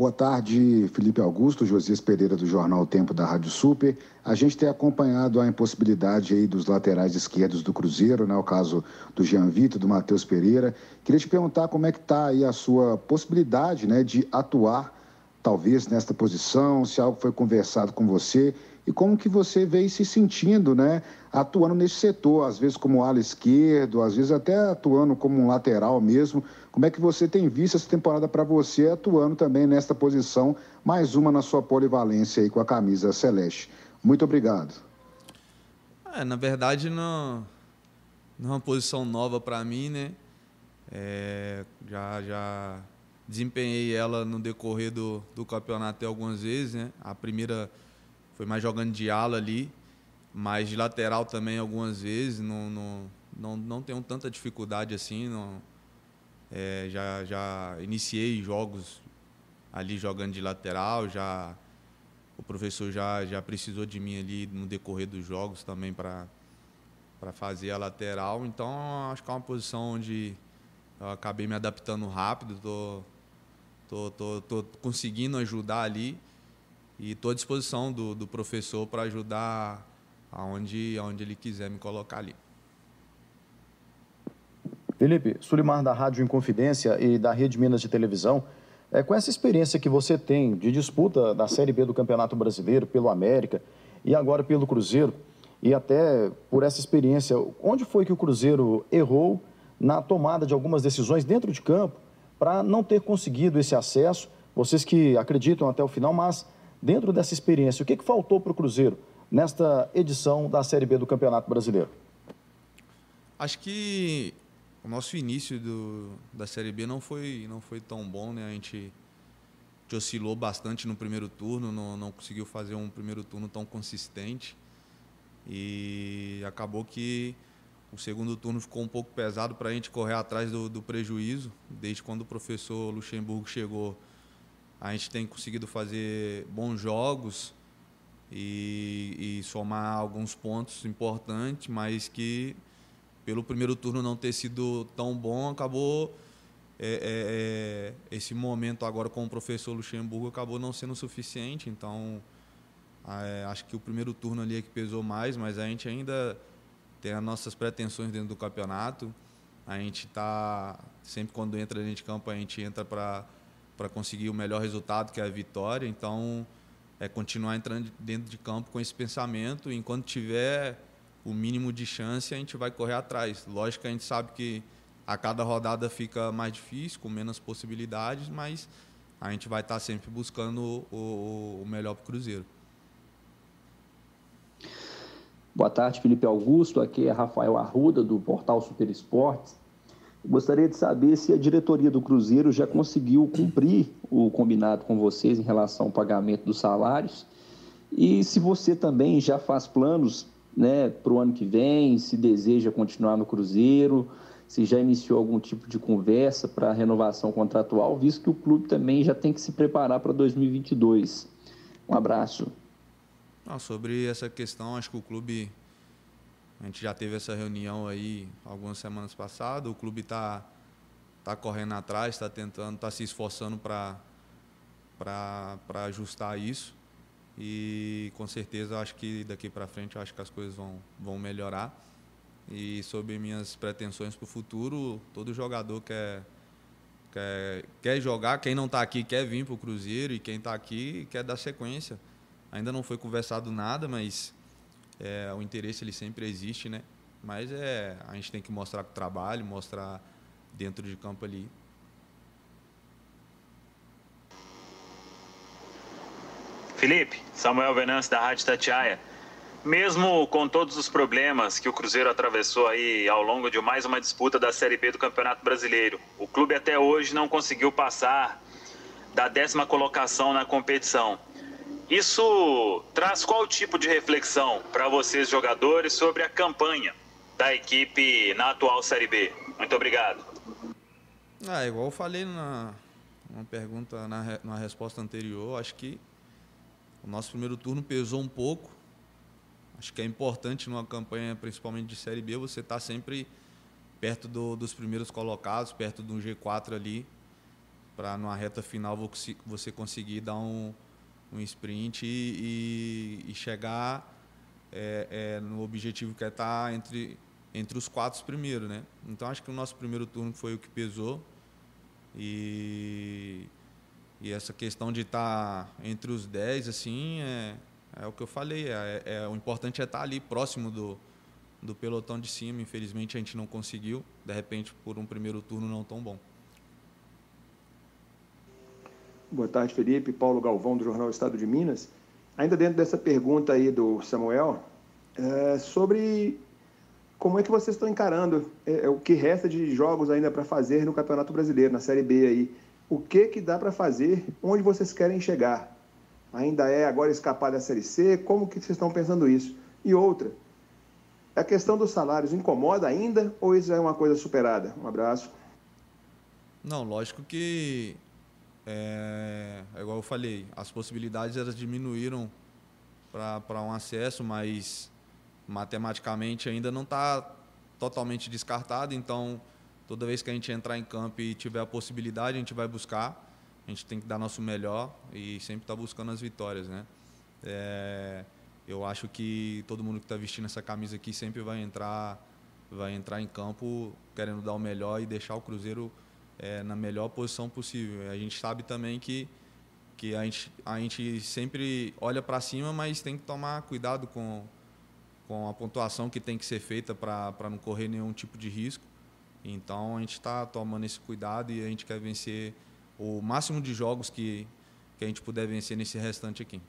Boa tarde, Felipe Augusto, Josias Pereira do Jornal Tempo da Rádio Super. A gente tem acompanhado a impossibilidade aí dos laterais esquerdos do Cruzeiro, né? O caso do Jean Vitor, do Matheus Pereira. Queria te perguntar como é que está aí a sua possibilidade, né, de atuar talvez nesta posição, se algo foi conversado com você e como que você veio se sentindo, né, atuando nesse setor, às vezes como ala esquerdo, às vezes até atuando como um lateral mesmo. Como é que você tem visto essa temporada para você atuando também nesta posição, mais uma na sua polivalência aí com a camisa celeste? Muito obrigado. É, na verdade, não, não é uma posição nova para mim, né? É, já, já desempenhei ela no decorrer do, do campeonato algumas vezes, né? A primeira foi mais jogando de ala ali, mas de lateral também algumas vezes. Não, não, não, não tenho tanta dificuldade assim. Não, é, já, já iniciei jogos ali jogando de lateral, já o professor já, já precisou de mim ali no decorrer dos jogos também para fazer a lateral. Então acho que é uma posição onde eu acabei me adaptando rápido, tô, tô, tô, tô conseguindo ajudar ali. E estou à disposição do, do professor para ajudar aonde, aonde ele quiser me colocar ali. Felipe, Sulimar da Rádio Inconfidência e da Rede Minas de Televisão, é, com essa experiência que você tem de disputa da Série B do Campeonato Brasileiro pelo América e agora pelo Cruzeiro, e até por essa experiência, onde foi que o Cruzeiro errou na tomada de algumas decisões dentro de campo para não ter conseguido esse acesso? Vocês que acreditam até o final, mas Dentro dessa experiência, o que, que faltou para o Cruzeiro nesta edição da Série B do Campeonato Brasileiro? Acho que o nosso início do, da Série B não foi, não foi tão bom, né? A gente, a gente oscilou bastante no primeiro turno, não, não conseguiu fazer um primeiro turno tão consistente e acabou que o segundo turno ficou um pouco pesado para a gente correr atrás do, do prejuízo. Desde quando o professor Luxemburgo chegou, a gente tem conseguido fazer bons jogos e, e somar alguns pontos importantes, mas que pelo primeiro turno não ter sido tão bom, acabou é, é, é esse momento agora com o professor Luxemburgo acabou não sendo suficiente. Então é, acho que o primeiro turno ali é que pesou mais, mas a gente ainda tem as nossas pretensões dentro do campeonato. A gente está sempre quando entra dentro de campo a gente entra para para conseguir o melhor resultado, que é a vitória. Então, é continuar entrando dentro de campo com esse pensamento. E enquanto tiver o mínimo de chance, a gente vai correr atrás. Lógico que a gente sabe que a cada rodada fica mais difícil, com menos possibilidades, mas a gente vai estar sempre buscando o, o melhor para o Cruzeiro. Boa tarde, Felipe Augusto. Aqui é Rafael Arruda, do portal Super Esportes. Gostaria de saber se a diretoria do Cruzeiro já conseguiu cumprir o combinado com vocês em relação ao pagamento dos salários e se você também já faz planos né, para o ano que vem, se deseja continuar no Cruzeiro, se já iniciou algum tipo de conversa para renovação contratual, visto que o clube também já tem que se preparar para 2022. Um abraço. Não, sobre essa questão, acho que o clube a gente já teve essa reunião aí algumas semanas passadas. O clube está tá correndo atrás, está tentando, está se esforçando para ajustar isso. E com certeza acho que daqui para frente acho que as coisas vão, vão melhorar. E sobre minhas pretensões para o futuro, todo jogador quer, quer, quer jogar. Quem não está aqui quer vir para o Cruzeiro e quem está aqui quer dar sequência. Ainda não foi conversado nada, mas é, o interesse ele sempre existe, né? Mas é, a gente tem que mostrar o trabalho, mostrar dentro de campo ali. Felipe, Samuel Venâncio da Rádio Tatiaia. Mesmo com todos os problemas que o Cruzeiro atravessou aí ao longo de mais uma disputa da Série B do Campeonato Brasileiro, o clube até hoje não conseguiu passar da décima colocação na competição. Isso traz qual tipo de reflexão para vocês, jogadores, sobre a campanha da equipe na atual Série B? Muito obrigado. Ah, igual eu falei na uma pergunta, na, na resposta anterior, acho que o nosso primeiro turno pesou um pouco. Acho que é importante numa campanha, principalmente de Série B, você estar tá sempre perto do, dos primeiros colocados, perto do G4 ali, para numa reta final você conseguir dar um, um sprint e, e, e chegar é, é, no objetivo que é estar tá entre, entre os quatro primeiros, né? Então acho que o nosso primeiro turno foi o que pesou e, e essa questão de estar tá entre os dez, assim, é, é o que eu falei, é, é, o importante é estar tá ali próximo do, do pelotão de cima. Infelizmente a gente não conseguiu, de repente por um primeiro turno não tão bom. Boa tarde, Felipe. Paulo Galvão, do Jornal Estado de Minas. Ainda dentro dessa pergunta aí do Samuel, é sobre como é que vocês estão encarando é, é o que resta de jogos ainda para fazer no Campeonato Brasileiro, na Série B aí. O que que dá para fazer? Onde vocês querem chegar? Ainda é agora escapar da Série C? Como que vocês estão pensando isso? E outra, a questão dos salários incomoda ainda ou isso é uma coisa superada? Um abraço. Não, lógico que é igual eu falei, as possibilidades elas diminuíram para um acesso, mas matematicamente ainda não está totalmente descartado. Então, toda vez que a gente entrar em campo e tiver a possibilidade, a gente vai buscar. A gente tem que dar nosso melhor e sempre estar tá buscando as vitórias, né? É, eu acho que todo mundo que está vestindo essa camisa aqui sempre vai entrar, vai entrar em campo querendo dar o melhor e deixar o Cruzeiro é, na melhor posição possível. A gente sabe também que, que a, gente, a gente sempre olha para cima, mas tem que tomar cuidado com, com a pontuação que tem que ser feita para não correr nenhum tipo de risco. Então a gente está tomando esse cuidado e a gente quer vencer o máximo de jogos que, que a gente puder vencer nesse restante aqui.